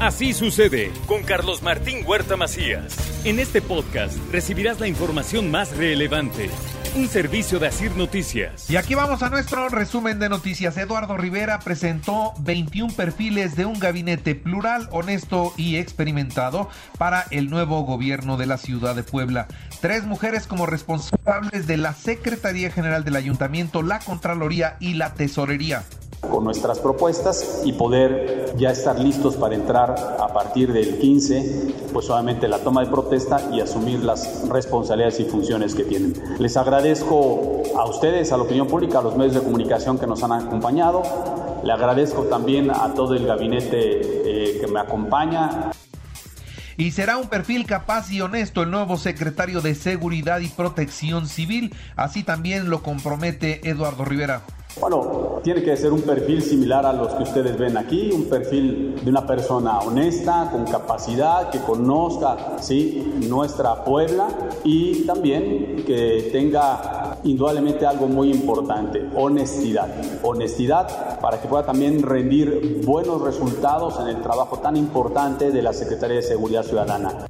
Así sucede con Carlos Martín Huerta Macías. En este podcast recibirás la información más relevante. Un servicio de Asir Noticias. Y aquí vamos a nuestro resumen de noticias. Eduardo Rivera presentó 21 perfiles de un gabinete plural, honesto y experimentado para el nuevo gobierno de la ciudad de Puebla. Tres mujeres como responsables de la Secretaría General del Ayuntamiento, la Contraloría y la Tesorería con nuestras propuestas y poder ya estar listos para entrar a partir del 15, pues solamente la toma de protesta y asumir las responsabilidades y funciones que tienen. Les agradezco a ustedes, a la opinión pública, a los medios de comunicación que nos han acompañado. Le agradezco también a todo el gabinete eh, que me acompaña. Y será un perfil capaz y honesto el nuevo secretario de Seguridad y Protección Civil. Así también lo compromete Eduardo Rivera. Bueno, tiene que ser un perfil similar a los que ustedes ven aquí, un perfil de una persona honesta, con capacidad, que conozca ¿sí? nuestra Puebla y también que tenga indudablemente algo muy importante, honestidad. Honestidad para que pueda también rendir buenos resultados en el trabajo tan importante de la Secretaría de Seguridad Ciudadana.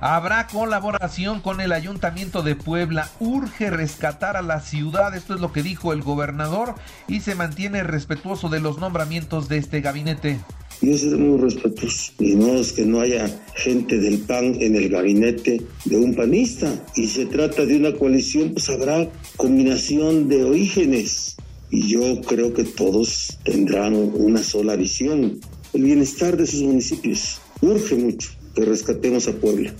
Habrá colaboración con el Ayuntamiento de Puebla. Urge rescatar a la ciudad. Esto es lo que dijo el gobernador y se mantiene respetuoso de los nombramientos de este gabinete. Yo seremos respetuosos. Y no es que no haya gente del PAN en el gabinete de un panista. Y se trata de una coalición, pues habrá combinación de orígenes. Y yo creo que todos tendrán una sola visión. El bienestar de sus municipios. Urge mucho que rescatemos a Puebla.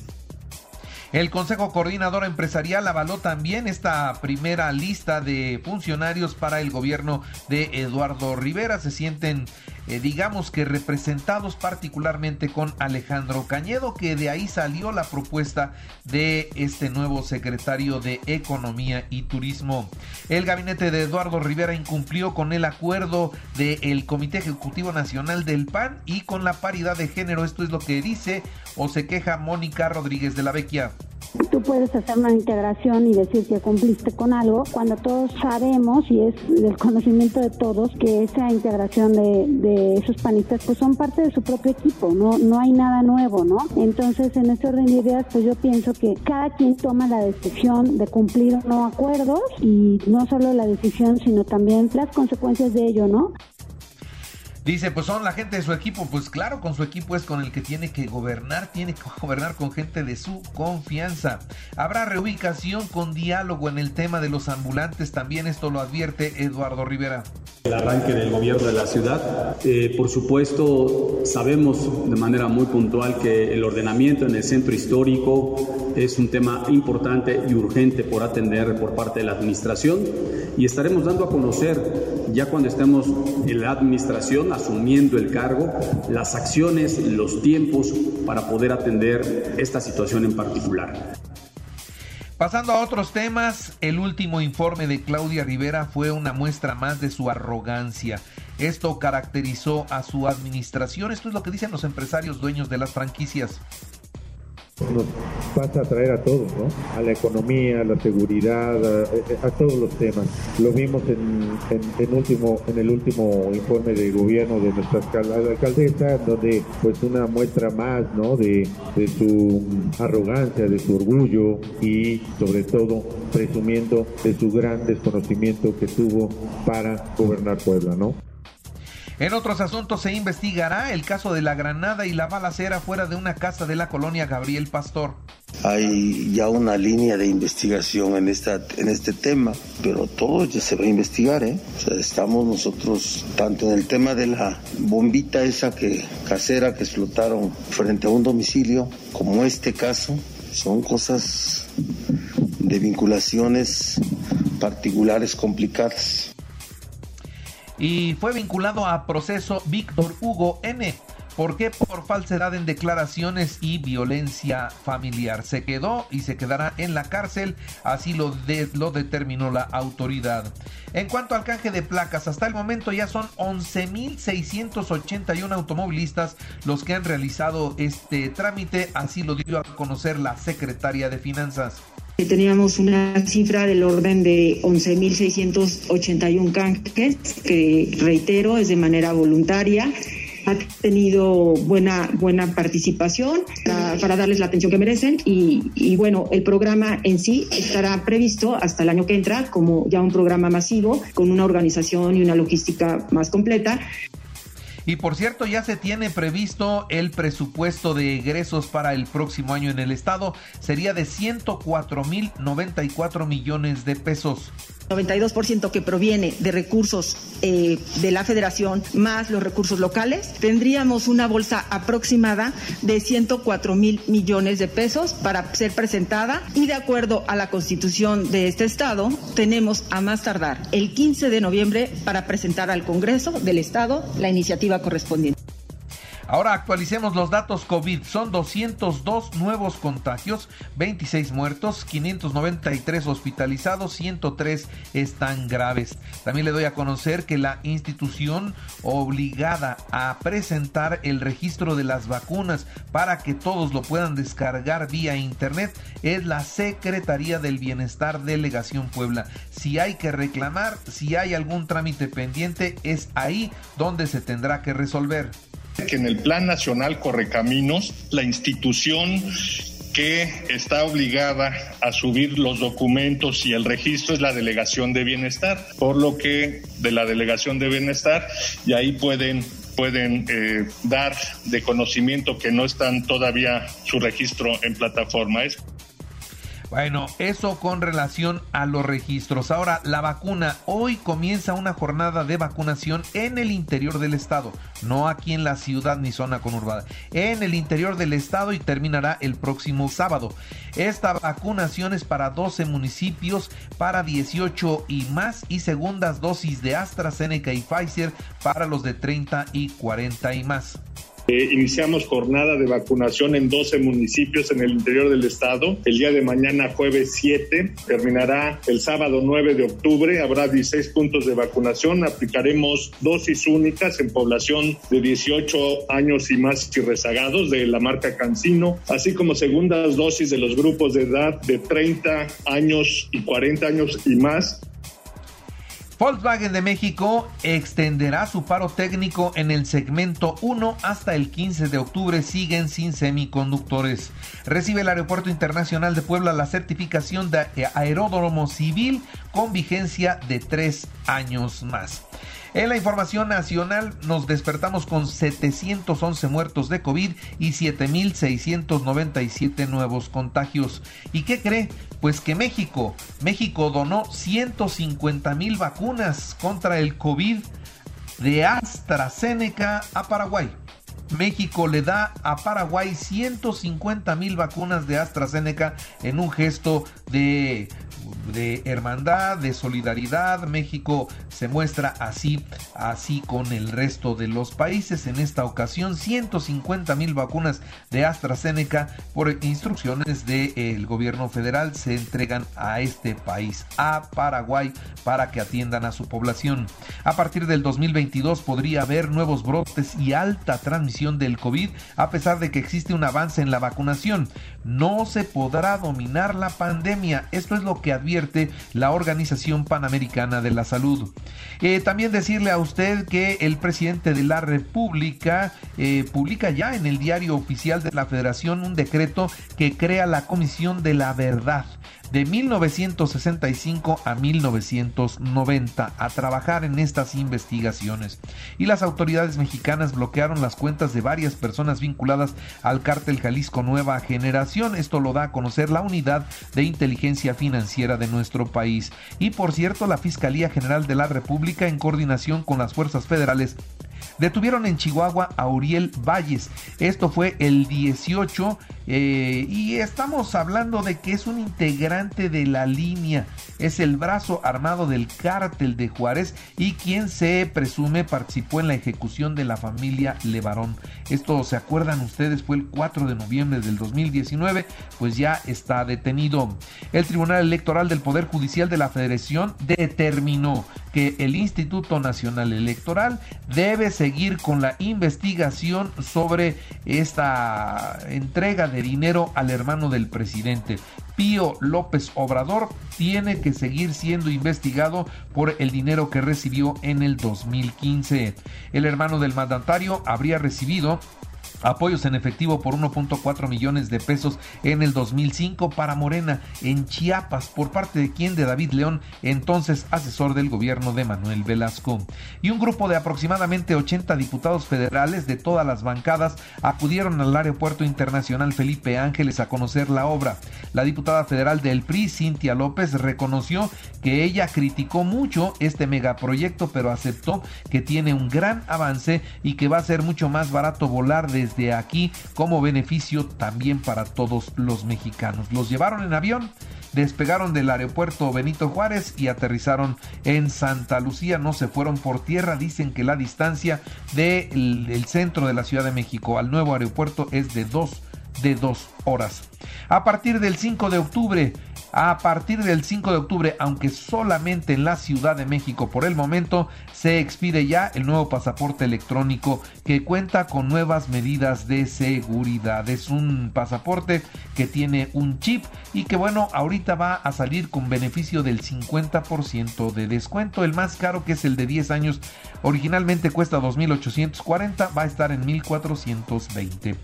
El Consejo Coordinador Empresarial avaló también esta primera lista de funcionarios para el gobierno de Eduardo Rivera. Se sienten, eh, digamos que representados particularmente con Alejandro Cañedo, que de ahí salió la propuesta de este nuevo secretario de Economía y Turismo. El gabinete de Eduardo Rivera incumplió con el acuerdo del Comité Ejecutivo Nacional del PAN y con la paridad de género. Esto es lo que dice o se queja Mónica Rodríguez de la Vecchia. Tú puedes hacer una integración y decir que cumpliste con algo cuando todos sabemos y es del conocimiento de todos que esa integración de, esos panistas pues son parte de su propio equipo, no, no hay nada nuevo, ¿no? Entonces en este orden de ideas pues yo pienso que cada quien toma la decisión de cumplir o no acuerdos y no solo la decisión sino también las consecuencias de ello, ¿no? Dice, pues son la gente de su equipo. Pues claro, con su equipo es con el que tiene que gobernar. Tiene que gobernar con gente de su confianza. Habrá reubicación con diálogo en el tema de los ambulantes. También esto lo advierte Eduardo Rivera. El arranque del gobierno de la ciudad. Eh, por supuesto, sabemos de manera muy puntual que el ordenamiento en el centro histórico es un tema importante y urgente por atender por parte de la administración. Y estaremos dando a conocer, ya cuando estemos en la administración, asumiendo el cargo, las acciones, los tiempos para poder atender esta situación en particular. Pasando a otros temas, el último informe de Claudia Rivera fue una muestra más de su arrogancia. Esto caracterizó a su administración. Esto es lo que dicen los empresarios dueños de las franquicias nos pasa a traer a todos, ¿no? A la economía, a la seguridad, a, todos los temas. Lo vimos en, último, en el último informe de gobierno de nuestra alcaldesa, donde pues una muestra más, ¿no? De, de su arrogancia, de su orgullo y sobre todo presumiendo de su gran desconocimiento que tuvo para gobernar Puebla, ¿no? En otros asuntos se investigará el caso de la granada y la balacera fuera de una casa de la colonia Gabriel Pastor. Hay ya una línea de investigación en, esta, en este tema, pero todo ya se va a investigar, ¿eh? O sea, estamos nosotros tanto en el tema de la bombita esa que casera que explotaron frente a un domicilio, como este caso, son cosas de vinculaciones particulares complicadas y fue vinculado a proceso Víctor Hugo N. ¿Por qué? Por falsedad en declaraciones y violencia familiar. Se quedó y se quedará en la cárcel, así lo, lo determinó la autoridad. En cuanto al canje de placas, hasta el momento ya son 11.681 automovilistas los que han realizado este trámite, así lo dio a conocer la secretaria de Finanzas. Teníamos una cifra del orden de 11.681 canjes, que reitero, es de manera voluntaria ha tenido buena, buena participación para, darles la atención que merecen y, y bueno, el programa en sí estará previsto hasta el año que entra como ya un programa masivo con una organización y una logística más completa. Y por cierto, ya se tiene previsto el presupuesto de egresos para el próximo año en el estado. Sería de 104 mil 94 millones de pesos. 92% que proviene de recursos eh, de la federación más los recursos locales, tendríamos una bolsa aproximada de 104 mil millones de pesos para ser presentada y de acuerdo a la constitución de este estado, tenemos a más tardar el 15 de noviembre para presentar al Congreso del Estado la iniciativa correspondiente. Ahora actualicemos los datos COVID. Son 202 nuevos contagios, 26 muertos, 593 hospitalizados, 103 están graves. También le doy a conocer que la institución obligada a presentar el registro de las vacunas para que todos lo puedan descargar vía internet es la Secretaría del Bienestar Delegación Puebla. Si hay que reclamar, si hay algún trámite pendiente, es ahí donde se tendrá que resolver que en el Plan Nacional Correcaminos, la institución que está obligada a subir los documentos y el registro es la Delegación de Bienestar, por lo que de la Delegación de Bienestar y ahí pueden pueden eh, dar de conocimiento que no están todavía su registro en plataforma. Bueno, eso con relación a los registros. Ahora, la vacuna. Hoy comienza una jornada de vacunación en el interior del estado, no aquí en la ciudad ni zona conurbada, en el interior del estado y terminará el próximo sábado. Esta vacunación es para 12 municipios, para 18 y más y segundas dosis de AstraZeneca y Pfizer para los de 30 y 40 y más. Eh, iniciamos jornada de vacunación en 12 municipios en el interior del estado. El día de mañana, jueves 7, terminará el sábado 9 de octubre. Habrá 16 puntos de vacunación. Aplicaremos dosis únicas en población de 18 años y más y rezagados de la marca Cancino, así como segundas dosis de los grupos de edad de 30 años y 40 años y más Volkswagen de México extenderá su paro técnico en el segmento 1 hasta el 15 de octubre. Siguen sin semiconductores. Recibe el Aeropuerto Internacional de Puebla la certificación de aeródromo civil con vigencia de tres años más. En la información nacional nos despertamos con 711 muertos de COVID y 7.697 nuevos contagios. ¿Y qué cree? Pues que México, México donó 150 mil vacunas contra el COVID de AstraZeneca a Paraguay. México le da a Paraguay 150 mil vacunas de AstraZeneca en un gesto de de hermandad, de solidaridad. México se muestra así, así con el resto de los países. En esta ocasión, 150 mil vacunas de AstraZeneca por instrucciones del gobierno federal se entregan a este país, a Paraguay, para que atiendan a su población. A partir del 2022 podría haber nuevos brotes y alta transmisión del COVID, a pesar de que existe un avance en la vacunación. No se podrá dominar la pandemia. Esto es lo que advierte la Organización Panamericana de la Salud. Eh, también decirle a usted que el presidente de la República eh, publica ya en el diario oficial de la Federación un decreto que crea la Comisión de la Verdad de 1965 a 1990 a trabajar en estas investigaciones y las autoridades mexicanas bloquearon las cuentas de varias personas vinculadas al cártel Jalisco Nueva Generación. Esto lo da a conocer la unidad de inteligencia financiera de nuestro país. Y por cierto, la Fiscalía General de la República en coordinación con las fuerzas federales Detuvieron en Chihuahua a Uriel Valles. Esto fue el 18 eh, y estamos hablando de que es un integrante de la línea. Es el brazo armado del cártel de Juárez y quien se presume participó en la ejecución de la familia Levarón. Esto, ¿se acuerdan ustedes? Fue el 4 de noviembre del 2019, pues ya está detenido. El Tribunal Electoral del Poder Judicial de la Federación determinó que el Instituto Nacional Electoral debe seguir con la investigación sobre esta entrega de dinero al hermano del presidente. Pío López Obrador tiene que seguir siendo investigado por el dinero que recibió en el 2015. El hermano del mandatario habría recibido apoyos en efectivo por 1.4 millones de pesos en el 2005 para Morena en Chiapas por parte de quien de David León, entonces asesor del gobierno de Manuel Velasco. Y un grupo de aproximadamente 80 diputados federales de todas las bancadas acudieron al aeropuerto internacional Felipe Ángeles a conocer la obra. La diputada federal del PRI, Cintia López, reconoció que ella criticó mucho este megaproyecto, pero aceptó que tiene un gran avance y que va a ser mucho más barato volar de desde aquí como beneficio también para todos los mexicanos. Los llevaron en avión, despegaron del aeropuerto Benito Juárez y aterrizaron en Santa Lucía. No se fueron por tierra. Dicen que la distancia del centro de la Ciudad de México al nuevo aeropuerto es de dos, de dos horas. A partir del 5 de octubre, a partir del 5 de octubre, aunque solamente en la Ciudad de México por el momento, se expide ya el nuevo pasaporte electrónico que cuenta con nuevas medidas de seguridad. Es un pasaporte que tiene un chip y que bueno, ahorita va a salir con beneficio del 50% de descuento. El más caro que es el de 10 años, originalmente cuesta 2.840, va a estar en 1.420.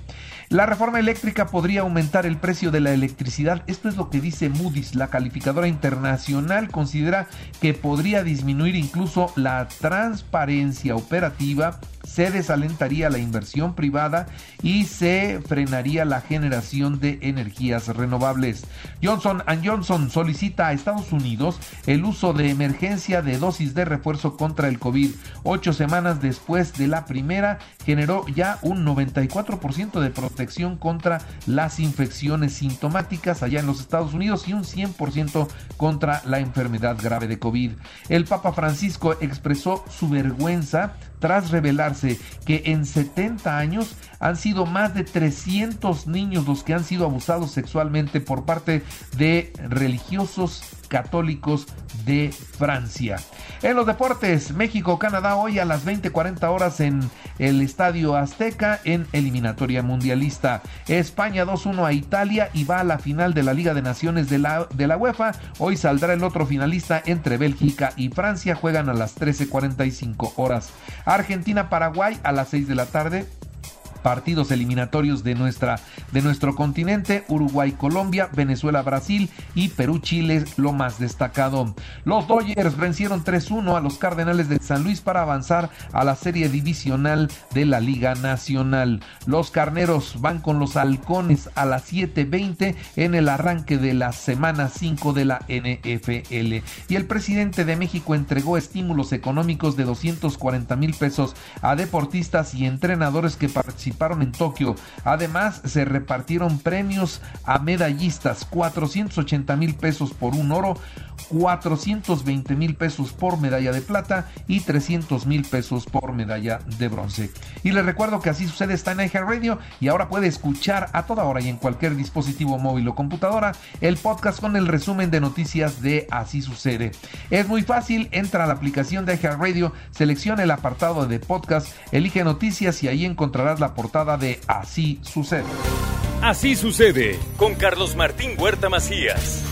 La reforma eléctrica podría aumentar el precio de la electricidad. Esto es lo que dice Moody's. La calificadora internacional considera que podría disminuir incluso la transparencia operativa se desalentaría la inversión privada y se frenaría la generación de energías renovables. Johnson Johnson solicita a Estados Unidos el uso de emergencia de dosis de refuerzo contra el COVID. Ocho semanas después de la primera, generó ya un 94% de protección contra las infecciones sintomáticas allá en los Estados Unidos y un 100% contra la enfermedad grave de COVID. El Papa Francisco expresó su vergüenza tras revelarse que en 70 años han sido más de 300 niños los que han sido abusados sexualmente por parte de religiosos católicos de Francia. En los deportes, México-Canadá hoy a las 20:40 horas en el Estadio Azteca en eliminatoria mundialista. España 2-1 a Italia y va a la final de la Liga de Naciones de la, de la UEFA. Hoy saldrá el otro finalista entre Bélgica y Francia. Juegan a las 13:45 horas. Argentina-Paraguay a las 6 de la tarde partidos eliminatorios de, nuestra, de nuestro continente, Uruguay, Colombia, Venezuela, Brasil y Perú, Chile, lo más destacado. Los Dodgers vencieron 3-1 a los Cardenales de San Luis para avanzar a la serie divisional de la Liga Nacional. Los Carneros van con los Halcones a las 7:20 en el arranque de la semana 5 de la NFL. Y el presidente de México entregó estímulos económicos de 240 mil pesos a deportistas y entrenadores que participaron en Tokio. Además, se repartieron premios a medallistas, 480 mil pesos por un oro, 420 mil pesos por medalla de plata y 300 mil pesos por medalla de bronce. Y les recuerdo que así sucede está en Radio y ahora puede escuchar a toda hora y en cualquier dispositivo móvil o computadora el podcast con el resumen de noticias de Así sucede. Es muy fácil, entra a la aplicación de Radio, selecciona el apartado de podcast, elige noticias y ahí encontrarás la portada de Así sucede. Así sucede con Carlos Martín Huerta Macías.